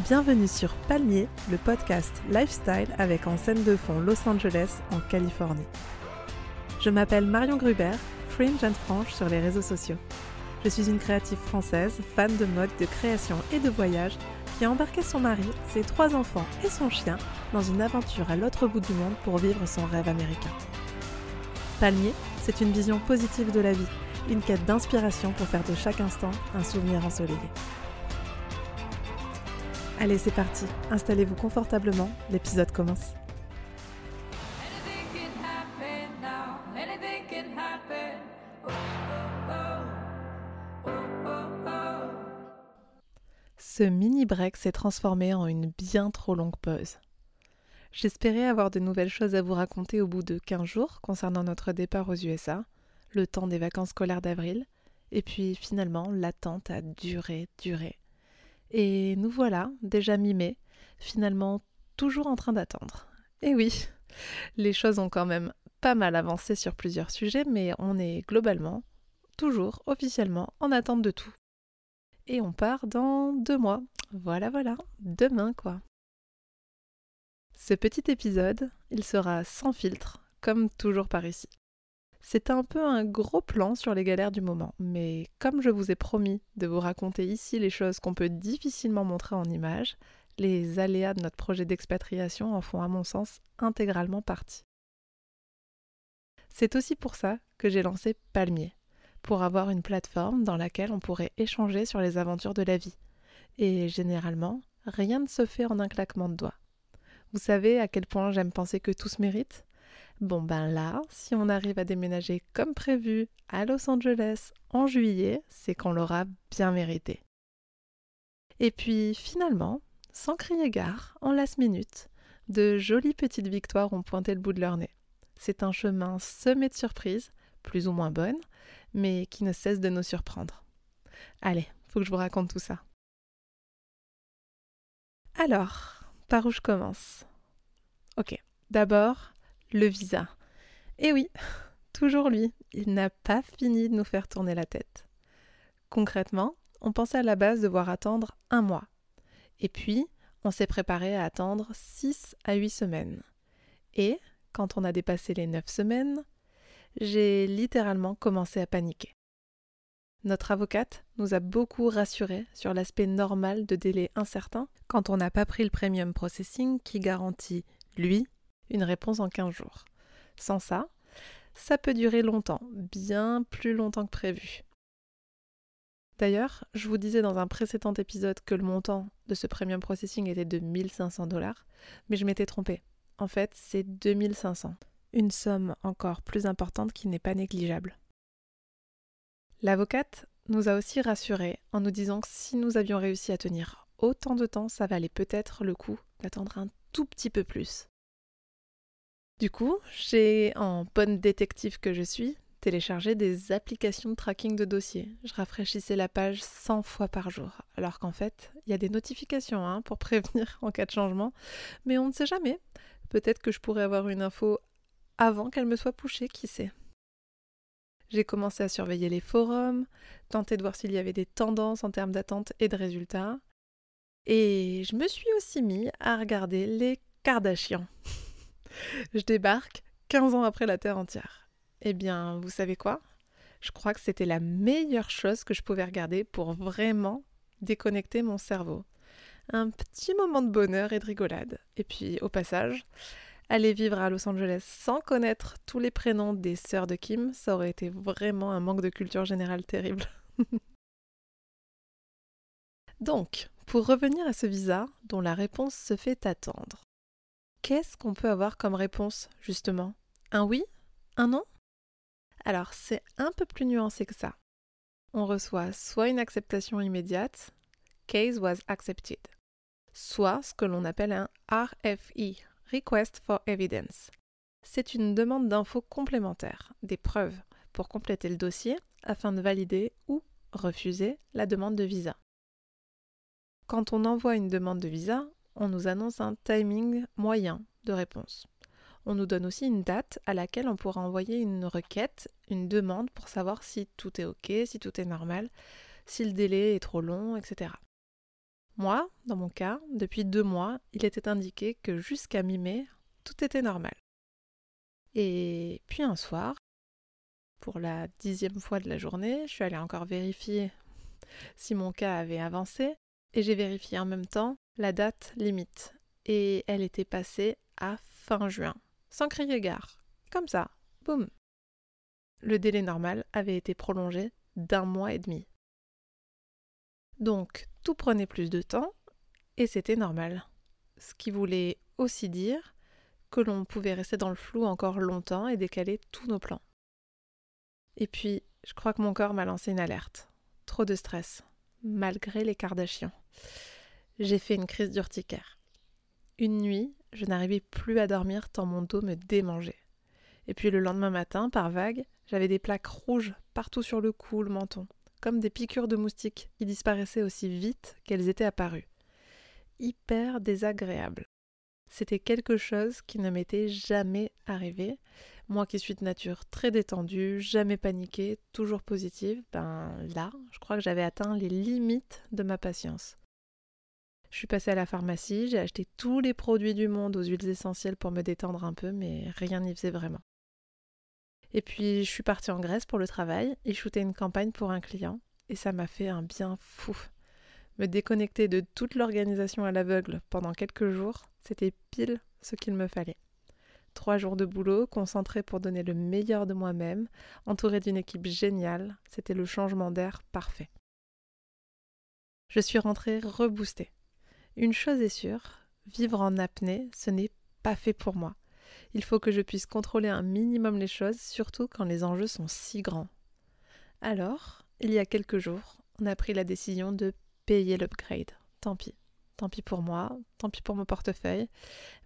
Bienvenue sur Palmier, le podcast lifestyle avec en scène de fond Los Angeles en Californie. Je m'appelle Marion Gruber, fringe and franche sur les réseaux sociaux. Je suis une créative française, fan de mode, de création et de voyage, qui a embarqué son mari, ses trois enfants et son chien dans une aventure à l'autre bout du monde pour vivre son rêve américain. Palmier, c'est une vision positive de la vie, une quête d'inspiration pour faire de chaque instant un souvenir ensoleillé. Allez, c'est parti, installez-vous confortablement, l'épisode commence. Ce mini break s'est transformé en une bien trop longue pause. J'espérais avoir de nouvelles choses à vous raconter au bout de 15 jours concernant notre départ aux USA, le temps des vacances scolaires d'avril, et puis finalement l'attente a duré, duré. Et nous voilà, déjà mi-mai, finalement toujours en train d'attendre. Et oui, les choses ont quand même pas mal avancé sur plusieurs sujets, mais on est globalement, toujours officiellement, en attente de tout. Et on part dans deux mois. Voilà, voilà, demain quoi. Ce petit épisode, il sera sans filtre, comme toujours par ici. C'est un peu un gros plan sur les galères du moment, mais comme je vous ai promis de vous raconter ici les choses qu'on peut difficilement montrer en images, les aléas de notre projet d'expatriation en font à mon sens intégralement partie. C'est aussi pour ça que j'ai lancé Palmier, pour avoir une plateforme dans laquelle on pourrait échanger sur les aventures de la vie. Et généralement, rien ne se fait en un claquement de doigts. Vous savez à quel point j'aime penser que tout se mérite? Bon ben là, si on arrive à déménager comme prévu à Los Angeles en juillet, c'est qu'on l'aura bien mérité. Et puis finalement, sans crier gare, en last minute, de jolies petites victoires ont pointé le bout de leur nez. C'est un chemin semé de surprises, plus ou moins bonnes, mais qui ne cesse de nous surprendre. Allez, faut que je vous raconte tout ça. Alors, par où je commence? Ok, d'abord, le visa. Et oui, toujours lui, il n'a pas fini de nous faire tourner la tête. Concrètement, on pensait à la base devoir attendre un mois. Et puis, on s'est préparé à attendre 6 à 8 semaines. Et, quand on a dépassé les 9 semaines, j'ai littéralement commencé à paniquer. Notre avocate nous a beaucoup rassurés sur l'aspect normal de délai incertain quand on n'a pas pris le premium processing qui garantit, lui, une réponse en 15 jours. Sans ça, ça peut durer longtemps, bien plus longtemps que prévu. D'ailleurs, je vous disais dans un précédent épisode que le montant de ce premium processing était de 1500 dollars, mais je m'étais trompée. En fait, c'est 2500. Une somme encore plus importante qui n'est pas négligeable. L'avocate nous a aussi rassurés en nous disant que si nous avions réussi à tenir autant de temps, ça valait peut-être le coup d'attendre un tout petit peu plus. Du coup, j'ai, en bonne détective que je suis, téléchargé des applications de tracking de dossiers. Je rafraîchissais la page 100 fois par jour, alors qu'en fait, il y a des notifications hein, pour prévenir en cas de changement, mais on ne sait jamais. Peut-être que je pourrais avoir une info avant qu'elle me soit poussée, qui sait. J'ai commencé à surveiller les forums, tenter de voir s'il y avait des tendances en termes d'attente et de résultats. Et je me suis aussi mis à regarder les Kardashians. je débarque 15 ans après la Terre entière. Eh bien, vous savez quoi? Je crois que c'était la meilleure chose que je pouvais regarder pour vraiment déconnecter mon cerveau. Un petit moment de bonheur et de rigolade. Et puis, au passage, aller vivre à Los Angeles sans connaître tous les prénoms des sœurs de Kim, ça aurait été vraiment un manque de culture générale terrible. Donc, pour revenir à ce visa dont la réponse se fait attendre. Qu'est-ce qu'on peut avoir comme réponse, justement? Un oui? Un non? Alors, c'est un peu plus nuancé que ça. On reçoit soit une acceptation immédiate, case was accepted, soit ce que l'on appelle un RFE, Request for Evidence. C'est une demande d'infos complémentaires, des preuves, pour compléter le dossier afin de valider ou refuser la demande de visa. Quand on envoie une demande de visa, on nous annonce un timing moyen de réponse. On nous donne aussi une date à laquelle on pourra envoyer une requête, une demande pour savoir si tout est OK, si tout est normal, si le délai est trop long, etc. Moi, dans mon cas, depuis deux mois, il était indiqué que jusqu'à mi-mai, tout était normal. Et puis un soir, pour la dixième fois de la journée, je suis allée encore vérifier si mon cas avait avancé, et j'ai vérifié en même temps la date limite. Et elle était passée à fin juin, sans crier gare. Comme ça, boum. Le délai normal avait été prolongé d'un mois et demi. Donc, tout prenait plus de temps, et c'était normal. Ce qui voulait aussi dire que l'on pouvait rester dans le flou encore longtemps et décaler tous nos plans. Et puis, je crois que mon corps m'a lancé une alerte. Trop de stress, malgré les Kardashians. J'ai fait une crise d'urticaire. Une nuit, je n'arrivais plus à dormir tant mon dos me démangeait. Et puis le lendemain matin, par vague, j'avais des plaques rouges partout sur le cou, le menton, comme des piqûres de moustiques qui disparaissaient aussi vite qu'elles étaient apparues. Hyper désagréable. C'était quelque chose qui ne m'était jamais arrivé. Moi qui suis de nature très détendue, jamais paniquée, toujours positive, ben là, je crois que j'avais atteint les limites de ma patience. Je suis passée à la pharmacie, j'ai acheté tous les produits du monde aux huiles essentielles pour me détendre un peu, mais rien n'y faisait vraiment. Et puis je suis partie en Grèce pour le travail et shooter une campagne pour un client, et ça m'a fait un bien fou. Me déconnecter de toute l'organisation à l'aveugle pendant quelques jours, c'était pile ce qu'il me fallait. Trois jours de boulot, concentré pour donner le meilleur de moi-même, entouré d'une équipe géniale, c'était le changement d'air parfait. Je suis rentrée reboostée. Une chose est sûre, vivre en apnée, ce n'est pas fait pour moi. Il faut que je puisse contrôler un minimum les choses, surtout quand les enjeux sont si grands. Alors, il y a quelques jours, on a pris la décision de payer l'upgrade. Tant pis. Tant pis pour moi, tant pis pour mon portefeuille,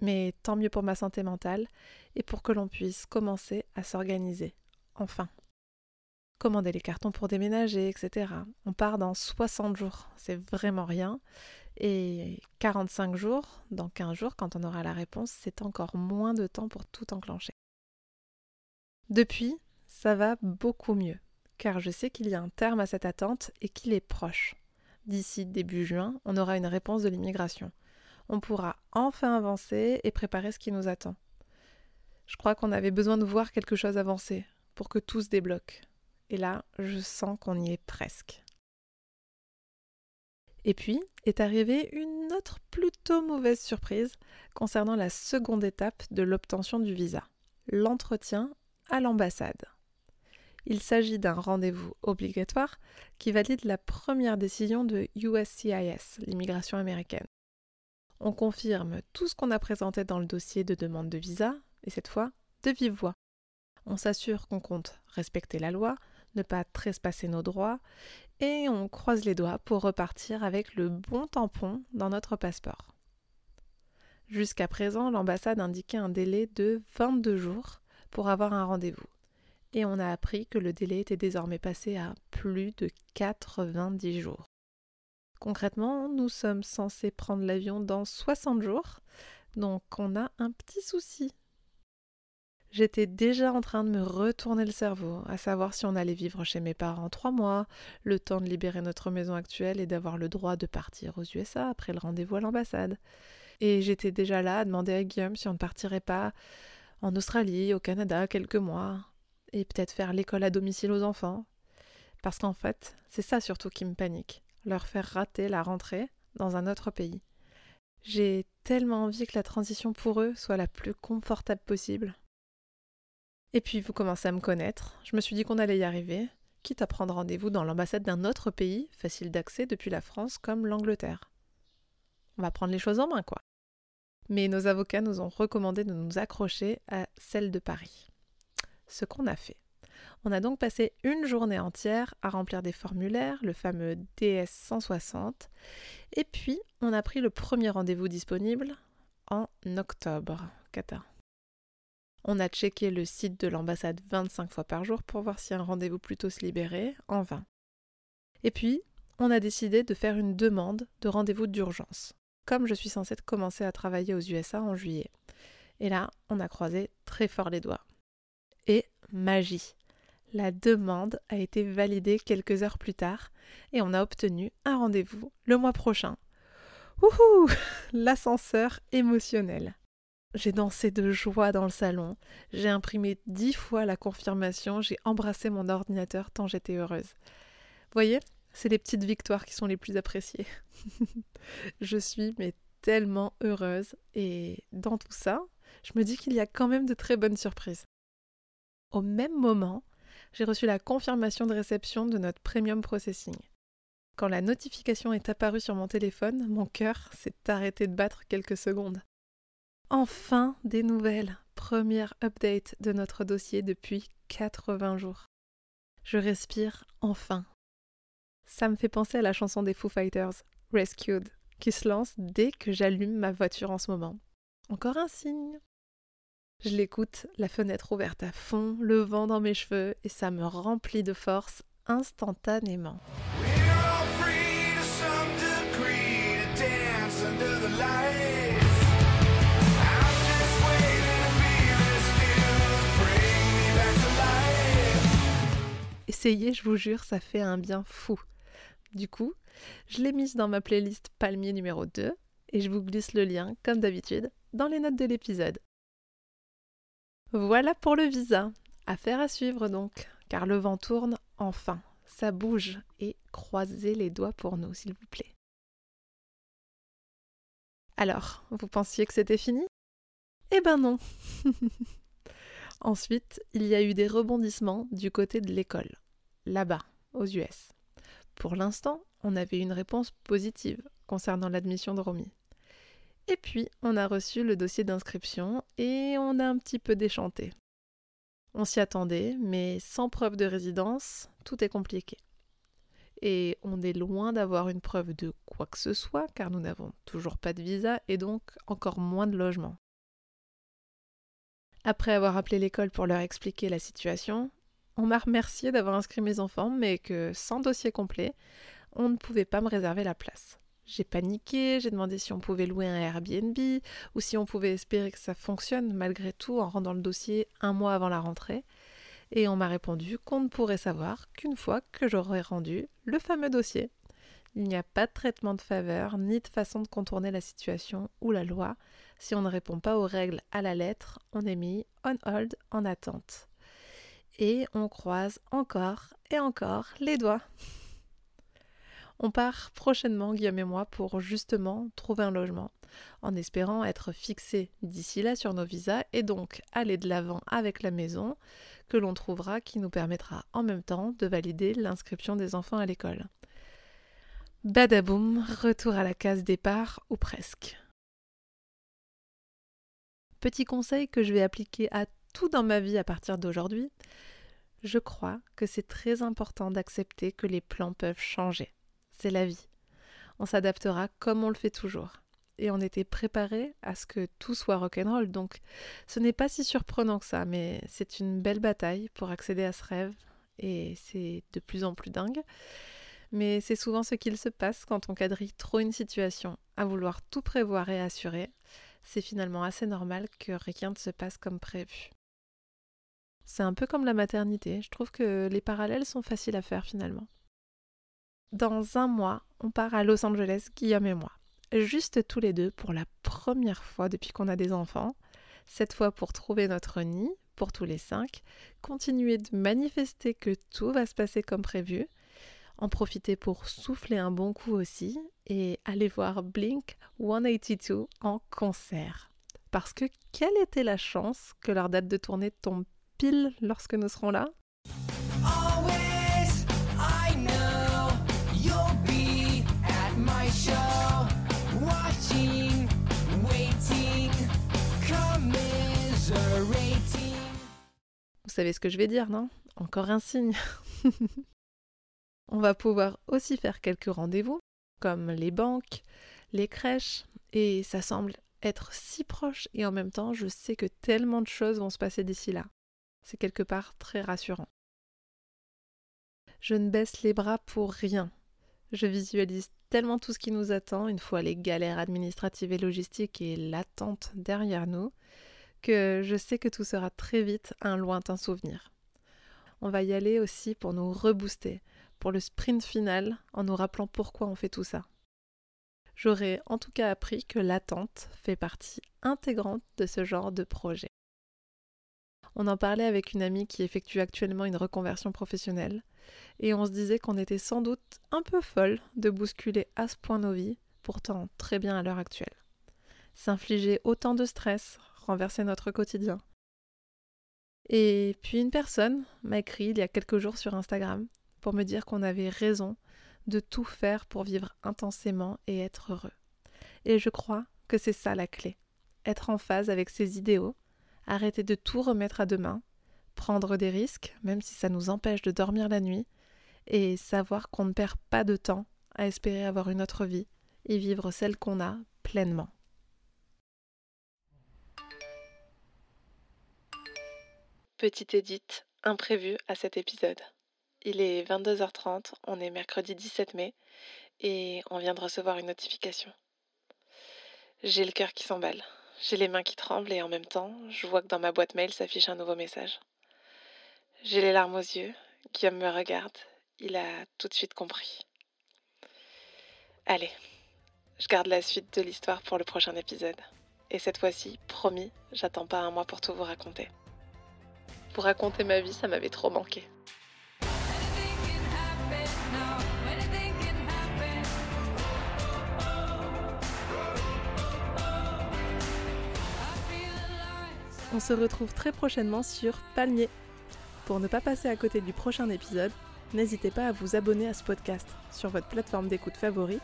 mais tant mieux pour ma santé mentale et pour que l'on puisse commencer à s'organiser. Enfin. Commander les cartons pour déménager, etc. On part dans 60 jours, c'est vraiment rien. Et 45 jours, dans 15 jours, quand on aura la réponse, c'est encore moins de temps pour tout enclencher. Depuis, ça va beaucoup mieux, car je sais qu'il y a un terme à cette attente et qu'il est proche. D'ici début juin, on aura une réponse de l'immigration. On pourra enfin avancer et préparer ce qui nous attend. Je crois qu'on avait besoin de voir quelque chose avancer pour que tout se débloque. Et là, je sens qu'on y est presque. Et puis est arrivée une autre plutôt mauvaise surprise concernant la seconde étape de l'obtention du visa, l'entretien à l'ambassade. Il s'agit d'un rendez-vous obligatoire qui valide la première décision de USCIS, l'immigration américaine. On confirme tout ce qu'on a présenté dans le dossier de demande de visa, et cette fois de vive voix. On s'assure qu'on compte respecter la loi, ne pas trespasser nos droits, et on croise les doigts pour repartir avec le bon tampon dans notre passeport. Jusqu'à présent, l'ambassade indiquait un délai de 22 jours pour avoir un rendez-vous. Et on a appris que le délai était désormais passé à plus de 90 jours. Concrètement, nous sommes censés prendre l'avion dans 60 jours, donc on a un petit souci J'étais déjà en train de me retourner le cerveau, à savoir si on allait vivre chez mes parents trois mois, le temps de libérer notre maison actuelle et d'avoir le droit de partir aux USA après le rendez-vous à l'ambassade. Et j'étais déjà là à demander à Guillaume si on ne partirait pas en Australie, au Canada, quelques mois, et peut-être faire l'école à domicile aux enfants. Parce qu'en fait, c'est ça surtout qui me panique, leur faire rater la rentrée dans un autre pays. J'ai tellement envie que la transition pour eux soit la plus confortable possible. Et puis vous commencez à me connaître, je me suis dit qu'on allait y arriver, quitte à prendre rendez-vous dans l'ambassade d'un autre pays, facile d'accès depuis la France comme l'Angleterre. On va prendre les choses en main, quoi. Mais nos avocats nous ont recommandé de nous accrocher à celle de Paris. Ce qu'on a fait. On a donc passé une journée entière à remplir des formulaires, le fameux DS 160, et puis on a pris le premier rendez-vous disponible en octobre. Cata. On a checké le site de l'ambassade 25 fois par jour pour voir si un rendez-vous plutôt se libérait, en vain. Et puis, on a décidé de faire une demande de rendez-vous d'urgence, comme je suis censée commencer à travailler aux USA en juillet. Et là, on a croisé très fort les doigts. Et magie La demande a été validée quelques heures plus tard et on a obtenu un rendez-vous le mois prochain. Wouhou L'ascenseur émotionnel. J'ai dansé de joie dans le salon, j'ai imprimé dix fois la confirmation, j'ai embrassé mon ordinateur tant j'étais heureuse. Voyez, c'est les petites victoires qui sont les plus appréciées. je suis mais tellement heureuse et dans tout ça, je me dis qu'il y a quand même de très bonnes surprises. Au même moment, j'ai reçu la confirmation de réception de notre premium processing. Quand la notification est apparue sur mon téléphone, mon cœur s'est arrêté de battre quelques secondes. Enfin des nouvelles. Première update de notre dossier depuis 80 jours. Je respire enfin. Ça me fait penser à la chanson des Foo Fighters, Rescued, qui se lance dès que j'allume ma voiture en ce moment. Encore un signe. Je l'écoute, la fenêtre ouverte à fond, le vent dans mes cheveux, et ça me remplit de force instantanément. Essayez, je vous jure, ça fait un bien fou. Du coup, je l'ai mise dans ma playlist Palmier numéro 2 et je vous glisse le lien, comme d'habitude, dans les notes de l'épisode. Voilà pour le visa. Affaire à suivre donc, car le vent tourne enfin, ça bouge, et croisez les doigts pour nous, s'il vous plaît. Alors, vous pensiez que c'était fini? Eh ben non Ensuite, il y a eu des rebondissements du côté de l'école, là-bas, aux US. Pour l'instant, on avait une réponse positive concernant l'admission de Romy. Et puis, on a reçu le dossier d'inscription et on a un petit peu déchanté. On s'y attendait, mais sans preuve de résidence, tout est compliqué. Et on est loin d'avoir une preuve de quoi que ce soit, car nous n'avons toujours pas de visa et donc encore moins de logement. Après avoir appelé l'école pour leur expliquer la situation, on m'a remercié d'avoir inscrit mes enfants, mais que sans dossier complet, on ne pouvait pas me réserver la place. J'ai paniqué, j'ai demandé si on pouvait louer un Airbnb ou si on pouvait espérer que ça fonctionne malgré tout en rendant le dossier un mois avant la rentrée. Et on m'a répondu qu'on ne pourrait savoir qu'une fois que j'aurais rendu le fameux dossier. Il n'y a pas de traitement de faveur ni de façon de contourner la situation ou la loi. Si on ne répond pas aux règles à la lettre, on est mis on hold en attente. Et on croise encore et encore les doigts. On part prochainement, Guillaume et moi, pour justement trouver un logement, en espérant être fixés d'ici là sur nos visas et donc aller de l'avant avec la maison que l'on trouvera qui nous permettra en même temps de valider l'inscription des enfants à l'école. Badaboum, retour à la case départ ou presque. Petit conseil que je vais appliquer à tout dans ma vie à partir d'aujourd'hui, je crois que c'est très important d'accepter que les plans peuvent changer c'est la vie. On s'adaptera comme on le fait toujours. Et on était préparé à ce que tout soit rock'n'roll, donc ce n'est pas si surprenant que ça, mais c'est une belle bataille pour accéder à ce rêve, et c'est de plus en plus dingue. Mais c'est souvent ce qu'il se passe quand on quadrille trop une situation, à vouloir tout prévoir et assurer. C'est finalement assez normal que rien ne se passe comme prévu. C'est un peu comme la maternité, je trouve que les parallèles sont faciles à faire finalement. Dans un mois, on part à Los Angeles, Guillaume et moi. Juste tous les deux pour la première fois depuis qu'on a des enfants. Cette fois pour trouver notre nid, pour tous les cinq, continuer de manifester que tout va se passer comme prévu, en profiter pour souffler un bon coup aussi et aller voir Blink 182 en concert. Parce que quelle était la chance que leur date de tournée tombe pile lorsque nous serons là? Savez ce que je vais dire, non? Encore un signe. On va pouvoir aussi faire quelques rendez-vous, comme les banques, les crèches, et ça semble être si proche et en même temps je sais que tellement de choses vont se passer d'ici là. C'est quelque part très rassurant. Je ne baisse les bras pour rien. Je visualise tellement tout ce qui nous attend une fois les galères administratives et logistiques et l'attente derrière nous je sais que tout sera très vite un lointain souvenir. On va y aller aussi pour nous rebooster, pour le sprint final, en nous rappelant pourquoi on fait tout ça. J'aurais en tout cas appris que l'attente fait partie intégrante de ce genre de projet. On en parlait avec une amie qui effectue actuellement une reconversion professionnelle, et on se disait qu'on était sans doute un peu folle de bousculer à ce point nos vies, pourtant très bien à l'heure actuelle. S'infliger autant de stress, renverser notre quotidien. Et puis une personne m'a écrit il y a quelques jours sur Instagram pour me dire qu'on avait raison de tout faire pour vivre intensément et être heureux. Et je crois que c'est ça la clé. Être en phase avec ses idéaux, arrêter de tout remettre à demain, prendre des risques, même si ça nous empêche de dormir la nuit, et savoir qu'on ne perd pas de temps à espérer avoir une autre vie et vivre celle qu'on a pleinement. Petite édite imprévue à cet épisode. Il est 22h30, on est mercredi 17 mai et on vient de recevoir une notification. J'ai le cœur qui s'emballe. J'ai les mains qui tremblent et en même temps, je vois que dans ma boîte mail s'affiche un nouveau message. J'ai les larmes aux yeux. Guillaume me regarde. Il a tout de suite compris. Allez, je garde la suite de l'histoire pour le prochain épisode. Et cette fois-ci, promis, j'attends pas un mois pour tout vous raconter. Pour raconter ma vie, ça m'avait trop manqué. On se retrouve très prochainement sur Palmier. Pour ne pas passer à côté du prochain épisode, n'hésitez pas à vous abonner à ce podcast sur votre plateforme d'écoute favorite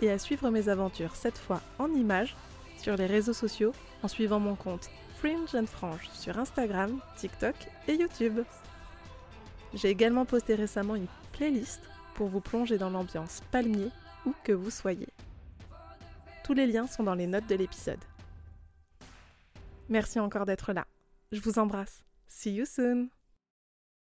et à suivre mes aventures cette fois en images sur les réseaux sociaux en suivant mon compte Fringe and Frange sur Instagram, TikTok et YouTube. J'ai également posté récemment une playlist pour vous plonger dans l'ambiance palmier où que vous soyez. Tous les liens sont dans les notes de l'épisode. Merci encore d'être là. Je vous embrasse. See you soon